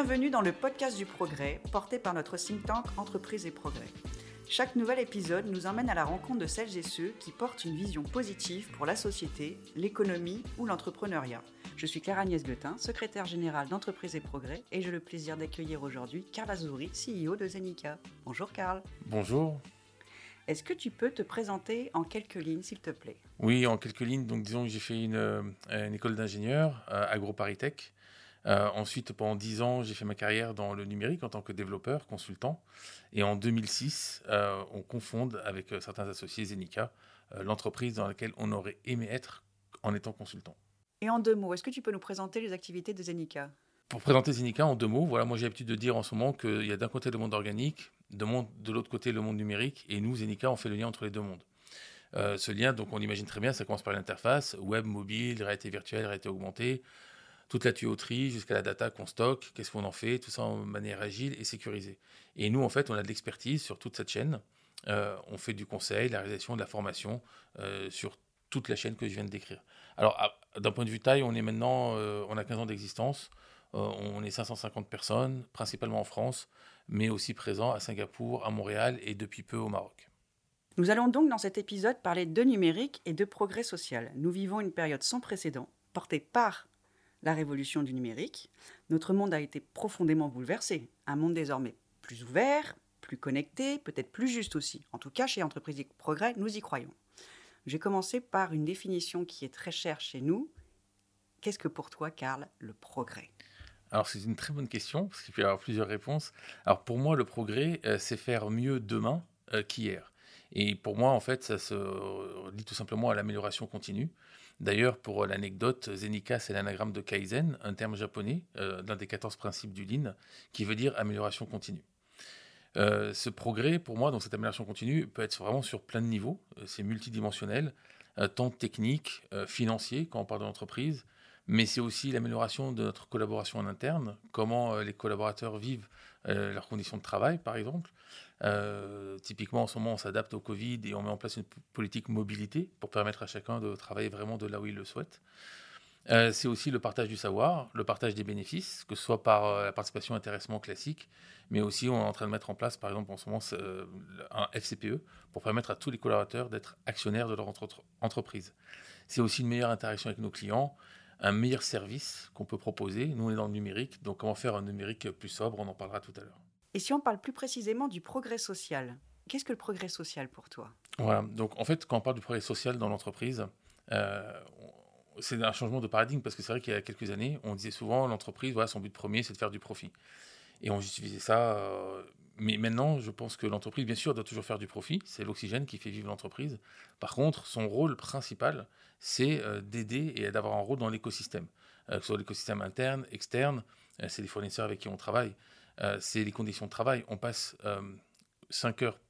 Bienvenue dans le podcast du progrès, porté par notre think tank Entreprise et Progrès. Chaque nouvel épisode nous emmène à la rencontre de celles et ceux qui portent une vision positive pour la société, l'économie ou l'entrepreneuriat. Je suis Claire Agnès Guetin, secrétaire générale d'Entreprise et Progrès, et j'ai le plaisir d'accueillir aujourd'hui Carl Azouri, CEO de Zenica. Bonjour Carl. Bonjour. Est-ce que tu peux te présenter en quelques lignes, s'il te plaît? Oui, en quelques lignes. Donc, disons que j'ai fait une, euh, école d'ingénieur, euh, AgroParisTech. Euh, ensuite, pendant dix ans, j'ai fait ma carrière dans le numérique en tant que développeur, consultant. Et en 2006, on confonde avec certains associés Zenica, l'entreprise dans laquelle on aurait aimé être en étant consultant. Et en deux mots, est-ce que tu peux nous présenter les activités de Zenica? Pour présenter Zenica en deux mots, voilà, moi j'ai l'habitude de dire en ce moment qu'il y a d'un côté le monde organique, de, l'autre côté le monde numérique, et nous, Zenica, on fait le lien entre les deux mondes. Euh, ce lien, donc on imagine très bien, ça commence par l'interface, web, mobile, réalité virtuelle, réalité augmentée, toute la tuyauterie jusqu'à la data qu'on stocke, qu'est-ce qu'on en fait, tout ça en manière agile et sécurisée. Et nous, en fait, on a de l'expertise sur toute cette chaîne. Euh, on fait du conseil, la réalisation, de la formation euh, sur toute la chaîne que je viens de décrire. Alors, d'un point de vue taille, on est maintenant, on a 15 ans d'existence. on est 550 personnes, principalement en France mais aussi présent à Singapour, à Montréal et depuis peu au Maroc. Nous allons donc dans cet épisode parler de numérique et de progrès social. Nous vivons une période sans précédent, portée par la révolution du numérique. Notre monde a été profondément bouleversé. Un monde désormais plus ouvert, plus connecté, peut-être plus juste aussi. En tout cas, chez Entreprise Progrès, nous y croyons. J'ai commencé par une définition qui est très chère chez nous. Qu'est-ce que pour toi, Karl, le progrès? Alors c'est une très bonne question, parce qu'il peut y avoir plusieurs réponses. Alors pour moi, le progrès, euh, c'est faire mieux demain euh, qu'hier. Et pour moi, en fait, ça se lie tout simplement à l'amélioration continue. D'ailleurs, pour l'anecdote, Zenika, c'est l'anagramme de Kaizen, un terme japonais, euh, l'un des 14 principes du Lean, qui veut dire amélioration continue. ce progrès, pour moi, donc cette amélioration continue, peut être vraiment sur plein de niveaux. c'est multidimensionnel, tant technique, financier, quand on parle de l'entreprise, mais c'est aussi l'amélioration de notre collaboration en interne, comment euh, les collaborateurs vivent euh, leurs conditions de travail, par exemple. Euh, typiquement, en ce moment, on s'adapte au Covid et on met en place une politique mobilité pour permettre à chacun de travailler vraiment de là où il le souhaite. c'est aussi le partage du savoir, le partage des bénéfices, que ce soit par la participation intéressement classique, mais aussi on est en train de mettre en place, par exemple, en ce moment, un FCPE pour permettre à tous les collaborateurs d'être actionnaires de leur entreprise. C'est aussi une meilleure interaction avec nos clients, un meilleur service qu'on peut proposer. Nous, on est dans le numérique, donc comment faire un numérique plus sobre, on en parlera tout à l'heure. Et si on parle plus précisément du progrès social, qu'est-ce que le progrès social pour toi? Voilà, donc en fait, quand on parle du progrès social dans l'entreprise, euh, c'est un changement de paradigme parce que c'est vrai qu'il y a quelques années, on disait souvent l'entreprise, voilà, son but premier, c'est de faire du profit. Et on justifiait ça. Euh, mais maintenant, je pense que l'entreprise, bien sûr, doit toujours faire du profit. C'est l'oxygène qui fait vivre l'entreprise. Par contre, son rôle principal, c'est euh, d'aider et d'avoir un rôle dans l'écosystème. Euh, que ce soit l'écosystème interne, externe, c'est les fournisseurs avec qui on travaille, c'est les conditions de travail. On passe 5 heures,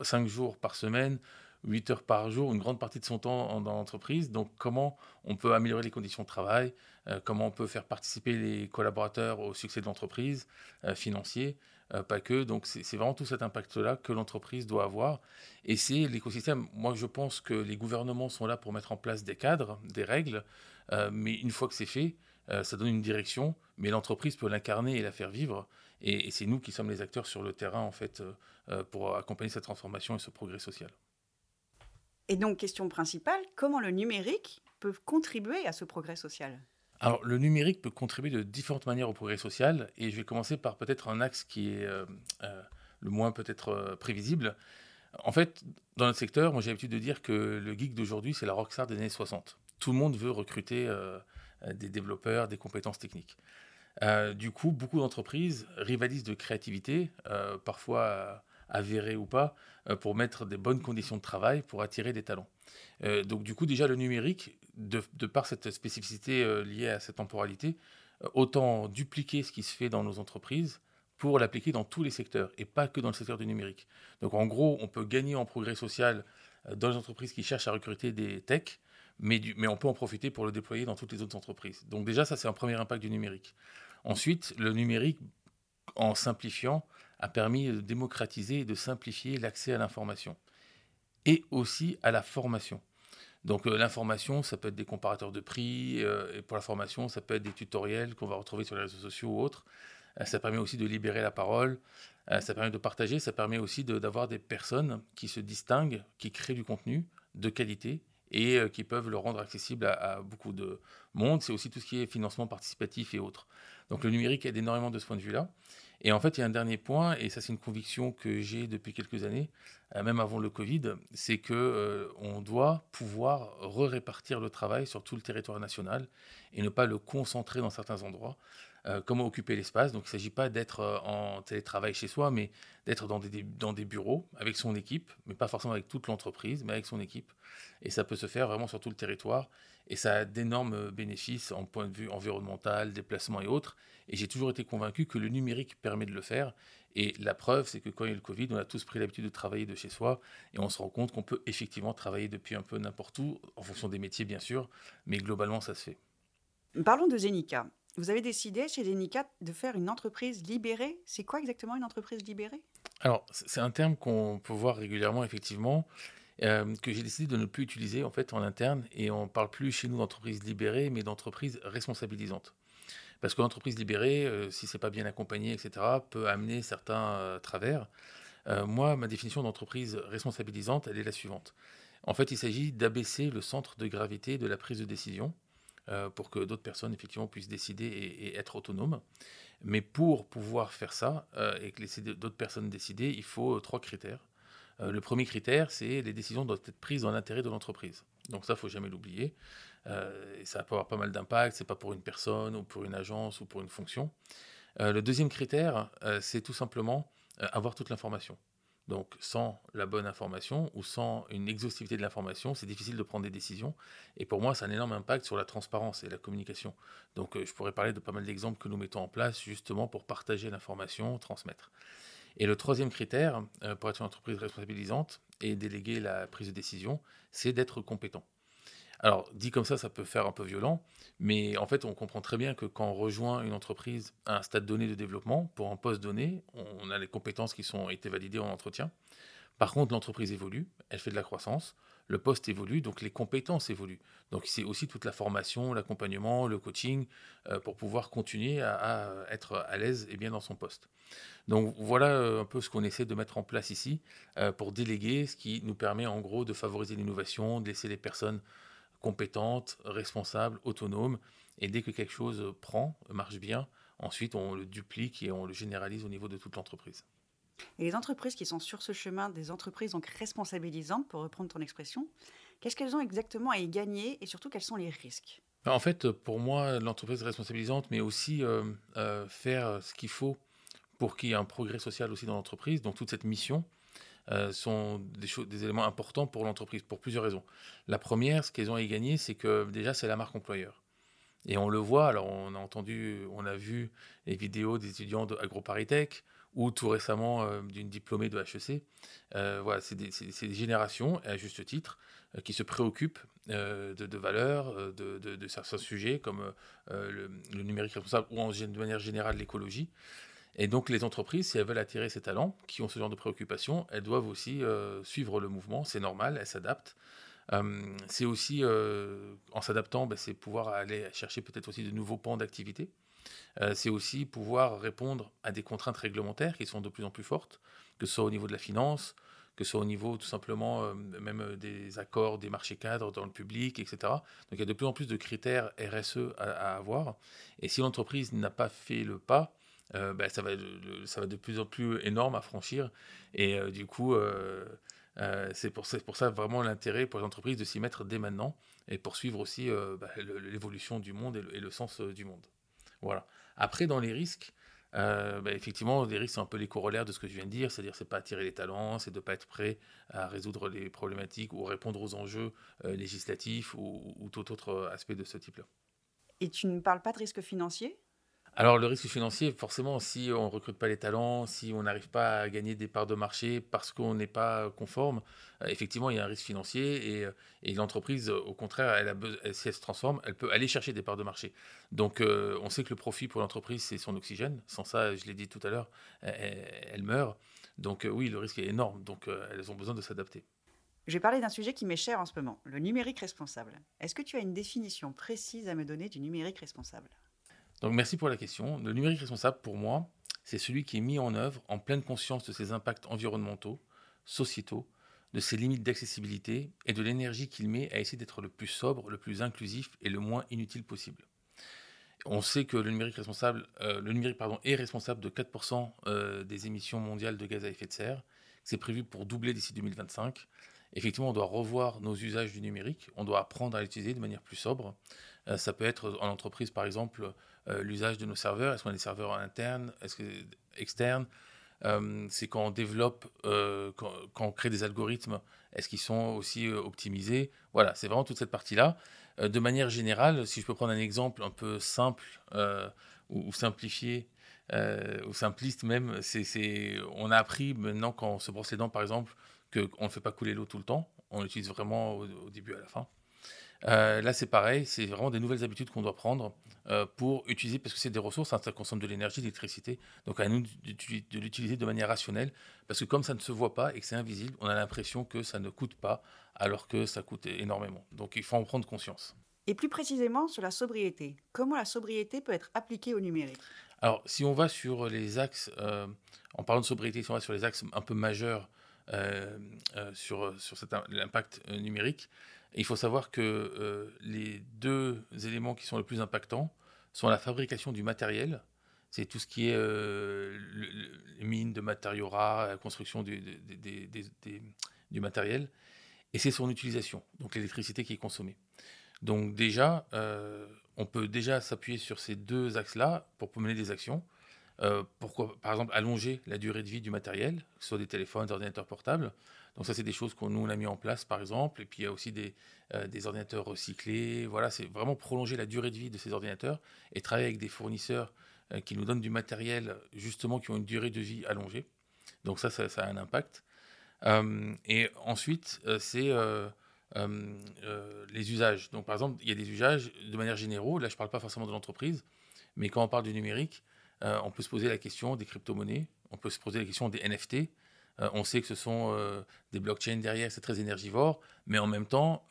5 jours par semaine 8 heures par jour, une grande partie de son temps dans l'entreprise. Donc, comment on peut améliorer les conditions de travail, euh, comment on peut faire participer les collaborateurs au succès de l'entreprise, euh, financier, euh, pas que. Donc, c'est vraiment tout cet impact-là que l'entreprise doit avoir. Et c'est l'écosystème. Moi, je pense que les gouvernements sont là pour mettre en place des cadres, des règles, mais une fois que c'est fait, ça donne une direction, mais l'entreprise peut l'incarner et la faire vivre. Et, et c'est nous qui sommes les acteurs sur le terrain, en fait, pour accompagner cette transformation et ce progrès social. Et donc, question principale, comment le numérique peut contribuer à ce progrès social? Alors, le numérique peut contribuer de différentes manières au progrès social, et je vais commencer par peut-être un axe qui est euh, euh, le moins peut-être euh, prévisible. En fait, dans notre secteur, moi j'ai l'habitude de dire que le geek d'aujourd'hui, c'est la rockstar des années 60. Tout le monde veut recruter des développeurs, des compétences techniques. du coup, beaucoup d'entreprises rivalisent de créativité, parfois avéré ou pas, pour mettre des bonnes conditions de travail pour attirer des talents. Donc du coup, déjà, le numérique, de, par cette spécificité euh, liée à cette temporalité, autant dupliquer ce qui se fait dans nos entreprises pour l'appliquer dans tous les secteurs et pas que dans le secteur du numérique. Donc en gros, on peut gagner en progrès social dans les entreprises qui cherchent à recruter des techs, mais, mais on peut en profiter pour le déployer dans toutes les autres entreprises. Donc déjà, ça c'est un premier impact du numérique. Ensuite, le numérique, en simplifiant, a permis de démocratiser et de simplifier l'accès à l'information et aussi à la formation. Donc euh, l'information, ça peut être des comparateurs de prix, euh, et pour la formation, ça peut être des tutoriels qu'on va retrouver sur les réseaux sociaux ou autres. ça permet aussi de libérer la parole, ça permet de partager, ça permet aussi d'avoir des personnes qui se distinguent, qui créent du contenu de qualité et qui peuvent le rendre accessible à, beaucoup de monde. C'est aussi tout ce qui est financement participatif et autres. Donc le numérique aide énormément de ce point de vue-là. Et en fait, il y a un dernier point, et ça c'est une conviction que j'ai depuis quelques années, même avant le Covid, c'est que on doit pouvoir re-répartir le travail sur tout le territoire national et ne pas le concentrer dans certains endroits. Euh, comment occuper l'espace. Donc il ne s'agit pas d'être euh, en télétravail chez soi, mais d'être dans des, bureaux avec son équipe, mais pas forcément avec toute l'entreprise, mais avec son équipe. Et ça peut se faire vraiment sur tout le territoire. Et ça a d'énormes bénéfices en point de vue environnemental, déplacement et autres. Et j'ai toujours été convaincu que le numérique permet de le faire. Et la preuve, c'est que quand il y a eu le Covid, on a tous pris l'habitude de travailler de chez soi et on se rend compte qu'on peut effectivement travailler depuis un peu n'importe où, en fonction des métiers bien sûr, mais globalement ça se fait. Parlons de Zenica. Vous avez décidé chez Zenica de faire une entreprise libérée. C'est quoi exactement une entreprise libérée? Alors, c'est un terme qu'on peut voir régulièrement, effectivement, euh, que j'ai décidé de ne plus utiliser en fait en interne. Et on ne parle plus chez nous d'entreprise libérée, mais d'entreprise responsabilisante. Parce que l'entreprise libérée, euh, si c'est pas bien accompagné, etc., peut amener certains euh, travers. moi, ma définition d'entreprise responsabilisante, elle est la suivante. En fait, il s'agit d'abaisser le centre de gravité de la prise de décision euh, pour que d'autres personnes effectivement puissent décider et, être autonomes. Mais pour pouvoir faire ça euh, et que laisser d'autres personnes décider, il faut euh, trois critères. le premier critère, c'est les décisions doivent être prises dans l'intérêt de l'entreprise. Donc ça, faut jamais l'oublier. ça peut avoir pas mal d'impact. C'est pas pour une personne ou pour une agence ou pour une fonction. le deuxième critère, c'est tout simplement avoir toute l'information. Donc sans la bonne information ou sans une exhaustivité de l'information, c'est difficile de prendre des décisions. Et pour moi, ça a un énorme impact sur la transparence et la communication. Donc euh, je pourrais parler de pas mal d'exemples que nous mettons en place justement pour partager l'information, transmettre. Et le troisième critère euh, pour être une entreprise responsabilisante et déléguer la prise de décision, c'est d'être compétent. Alors, dit comme ça, ça peut faire un peu violent, mais en fait, on comprend très bien que quand on rejoint une entreprise à un stade donné de développement, pour un poste donné, on a les compétences qui sont été validées en entretien. Par contre, l'entreprise évolue, elle fait de la croissance, le poste évolue, donc les compétences évoluent. Donc c'est aussi toute la formation, l'accompagnement, le coaching, euh, pour pouvoir continuer à, être à l'aise et bien dans son poste. Donc voilà euh, un peu ce qu'on essaie de mettre en place ici euh, pour déléguer, ce qui nous permet en gros de favoriser l'innovation, de laisser les personnes compétente, responsable, autonome. Et dès que quelque chose prend, marche bien, ensuite on le duplique et on le généralise au niveau de toute l'entreprise. Et les entreprises qui sont sur ce chemin, des entreprises donc responsabilisantes, pour reprendre ton expression, qu'est-ce qu'elles ont exactement à y gagner et surtout quels sont les risques? En fait, pour moi, l'entreprise responsabilisante, mais aussi euh, euh, faire ce qu'il faut pour qu'il y ait un progrès social aussi dans l'entreprise, donc toute cette mission, euh, sont des, des éléments importants pour l'entreprise, pour plusieurs raisons. La première, ce qu'elles ont à y gagner, c'est que déjà, c'est la marque employeur. Et on le voit, alors on a entendu, on a vu les vidéos des étudiants de AgroParisTech ou tout récemment euh, d'une diplômée de HEC. Euh, voilà, c'est des, générations, à juste titre, qui se préoccupent de, valeurs, de, certains sujets comme le, numérique responsable ou de manière générale l'écologie. Et donc les entreprises, si elles veulent attirer ces talents qui ont ce genre de préoccupations, elles doivent aussi euh, suivre le mouvement, c'est normal, elles s'adaptent. Euh, c'est aussi, euh, en s'adaptant, ben, c'est pouvoir aller chercher peut-être aussi de nouveaux pans d'activité. c'est aussi pouvoir répondre à des contraintes réglementaires qui sont de plus en plus fortes, que ce soit au niveau de la finance, que ce soit au niveau tout simplement même des accords, des marchés cadres dans le public, etc. Donc il y a de plus en plus de critères RSE à, à avoir. Et si l'entreprise n'a pas fait le pas, euh, bah, ça, va ça va de plus en plus énorme à franchir. Et euh, du coup, euh, c'est pour, pour, ça vraiment l'intérêt pour les entreprises de s'y mettre dès maintenant et poursuivre aussi bah, l'évolution du monde et le, sens du monde. Voilà. Après, dans les risques, bah, effectivement, les risques sont un peu les corollaires de ce que je viens de dire, c'est-à-dire c'est pas attirer les talents, c'est de ne pas être prêt à résoudre les problématiques ou répondre aux enjeux législatifs ou, ou, tout autre aspect de ce type-là. Et tu ne parles pas de risque financier alors le risque financier, forcément, si on ne recrute pas les talents, si on n'arrive pas à gagner des parts de marché parce qu'on n'est pas conforme, euh, effectivement, il y a un risque financier et, euh, l'entreprise, au contraire, si elle se transforme, elle peut aller chercher des parts de marché. Donc euh, on sait que le profit pour l'entreprise, c'est son oxygène. Sans ça, je l'ai dit tout à l'heure, elle, meurt. Donc oui, le risque est énorme. Donc elles ont besoin de s'adapter. Je vais parler d'un sujet qui m'est cher en ce moment, le numérique responsable. Est-ce que tu as une définition précise à me donner du numérique responsable? Donc merci pour la question. Le numérique responsable, pour moi, c'est celui qui est mis en œuvre en pleine conscience de ses impacts environnementaux, sociétaux, de ses limites d'accessibilité et de l'énergie qu'il met à essayer d'être le plus sobre, le plus inclusif et le moins inutile possible. On sait que le numérique, responsable, euh, le numérique pardon, est responsable de 4% euh, des émissions mondiales de gaz à effet de serre. C'est prévu pour doubler d'ici 2025. Effectivement, on doit revoir nos usages du numérique, on doit apprendre à l'utiliser de manière plus sobre. Euh, ça peut être en entreprise, par exemple, l'usage de nos serveurs. Est-ce qu'on a des serveurs internes, est-ce que externes? C'est quand on développe, quand, on crée des algorithmes, est-ce qu'ils sont aussi optimisés? Voilà, c'est vraiment toute cette partie-là. Euh, de manière générale, si je peux prendre un exemple un peu simple euh, ou, simplifié, euh, ou simpliste même, c'est, on a appris maintenant quand se brosse les dents, par exemple, qu'on ne fait pas couler l'eau tout le temps. On l'utilise vraiment au, début et à la fin. là, c'est pareil, c'est vraiment des nouvelles habitudes qu'on doit prendre pour utiliser, parce que c'est des ressources, hein, ça consomme de l'énergie, de l'électricité. Donc, à nous de l'utiliser de manière rationnelle, parce que comme ça ne se voit pas et que c'est invisible, on a l'impression que ça ne coûte pas alors que ça coûte énormément. Donc il faut en prendre conscience. Et plus précisément sur la sobriété, comment la sobriété peut être appliquée au numérique? Alors si on va sur les axes, euh, en parlant de sobriété, si on va sur les axes un peu majeurs euh, euh, sur, sur l'impact numérique, il faut savoir que les deux éléments qui sont les plus impactants sont la fabrication du matériel, c'est tout ce qui est les mines de matériaux rares, la construction du, matériel, et c'est son utilisation, donc l'électricité qui est consommée. Donc déjà, euh, on peut déjà s'appuyer sur ces deux axes-là pour mener des actions. Euh, pourquoi, par exemple, allonger la durée de vie du matériel, que ce soit des téléphones, des ordinateurs portables. Donc ça, c'est des choses qu'on nous on a mis en place, par exemple. Et puis il y a aussi des, euh, des ordinateurs recyclés. Voilà, c'est vraiment prolonger la durée de vie de ces ordinateurs et travailler avec des fournisseurs qui nous donnent du matériel justement qui ont une durée de vie allongée. Donc ça, ça a un impact. Euh, et ensuite, euh, c'est euh, les usages. Donc, par exemple, il y a des usages de manière générale. Là, je ne parle pas forcément de l'entreprise, mais quand on parle du numérique, on peut se poser la question des crypto-monnaies, on peut se poser la question des NFT. on sait que ce sont des blockchains derrière, c'est très énergivore, mais en même temps,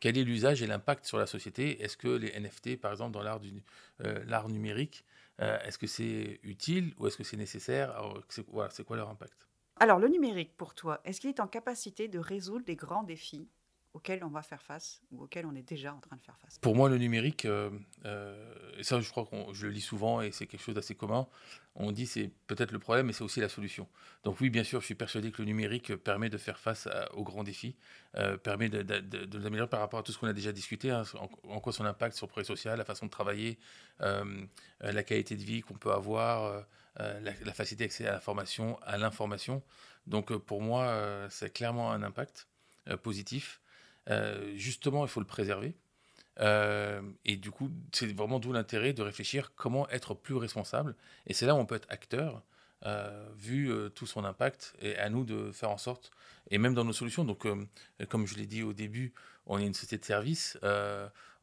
quel est l'usage et l'impact sur la société? Est-ce que les NFT, par exemple, dans l'art, numérique, est-ce que c'est utile ou est-ce que c'est nécessaire? C'est quoi leur impact? Alors, le numérique, pour toi, est-ce qu'il est en capacité de résoudre les grands défis? Auxquels on va faire face ou auxquels on est déjà en train de faire face Pour moi, le numérique, euh, euh, ça, je crois que je le lis souvent et c'est quelque chose d'assez commun. On dit c'est peut-être le problème, mais c'est aussi la solution. Donc oui, bien sûr, je suis persuadé que le numérique permet de faire face aux grands défis, euh, permet de, de, l'améliorer par rapport à tout ce qu'on a déjà discuté, hein, en, quoi son impact sur le progrès social, la façon de travailler, la qualité de vie qu'on peut avoir. Euh, la, facilité d'accès à l'information, à l'information. Donc pour moi, c'est clairement un impact positif. Justement, il faut le préserver. et du coup, c'est vraiment d'où l'intérêt de réfléchir comment être plus responsable. Et c'est là où on peut être acteur, vu tout son impact, et à nous de faire en sorte, et même dans nos solutions. Donc, comme je l'ai dit au début, on est une société de service,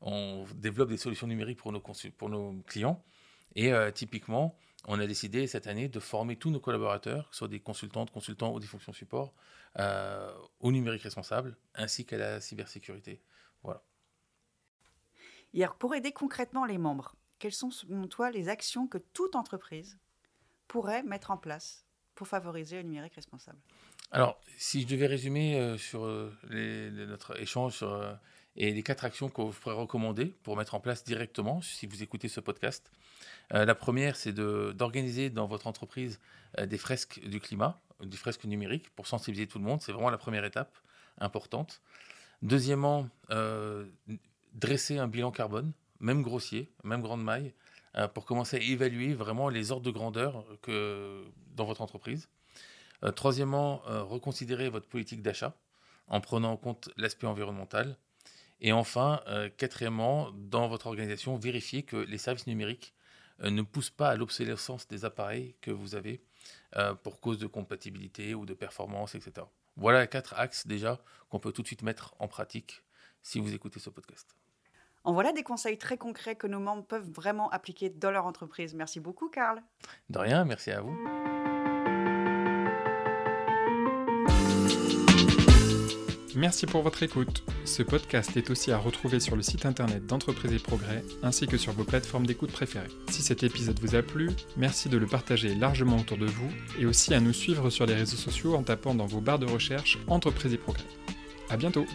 on développe des solutions numériques pour nos clients. Et typiquement, on a décidé cette année de former tous nos collaborateurs, que ce soit des consultantes, consultants ou des fonctions support, euh, au numérique responsable ainsi qu'à la cybersécurité. Voilà. Hier, pour aider concrètement les membres, quelles sont selon toi les actions que toute entreprise pourrait mettre en place pour favoriser le numérique responsable? Alors, si je devais résumer euh, sur euh, notre échange sur, et les quatre actions que vous pourrez recommander pour mettre en place directement si vous écoutez ce podcast, euh, la première, c'est d'organiser dans votre entreprise euh, des fresques du climat, des fresques numériques pour sensibiliser tout le monde. C'est vraiment la première étape importante. Deuxièmement, euh, dresser un bilan carbone, même grossier, même grande maille, pour commencer à évaluer vraiment les ordres de grandeur que, dans votre entreprise. troisièmement, reconsidérer votre politique d'achat en prenant en compte l'aspect environnemental. Et enfin, quatrièmement, dans votre organisation, vérifier que les services numériques euh, ne pousse pas à l'obsolescence des appareils que vous avez euh, pour cause de compatibilité ou de performance, etc. Voilà quatre axes déjà qu'on peut tout de suite mettre en pratique si vous écoutez ce podcast. En voilà des conseils très concrets que nos membres peuvent vraiment appliquer dans leur entreprise. Merci beaucoup, Karl. De rien, merci à vous. Merci pour votre écoute. Ce podcast est aussi à retrouver sur le site internet d'Entreprise et Progrès ainsi que sur vos plateformes d'écoute préférées. Si cet épisode vous a plu, merci de le partager largement autour de vous et aussi à nous suivre sur les réseaux sociaux en tapant dans vos barres de recherche Entreprise et Progrès. À bientôt!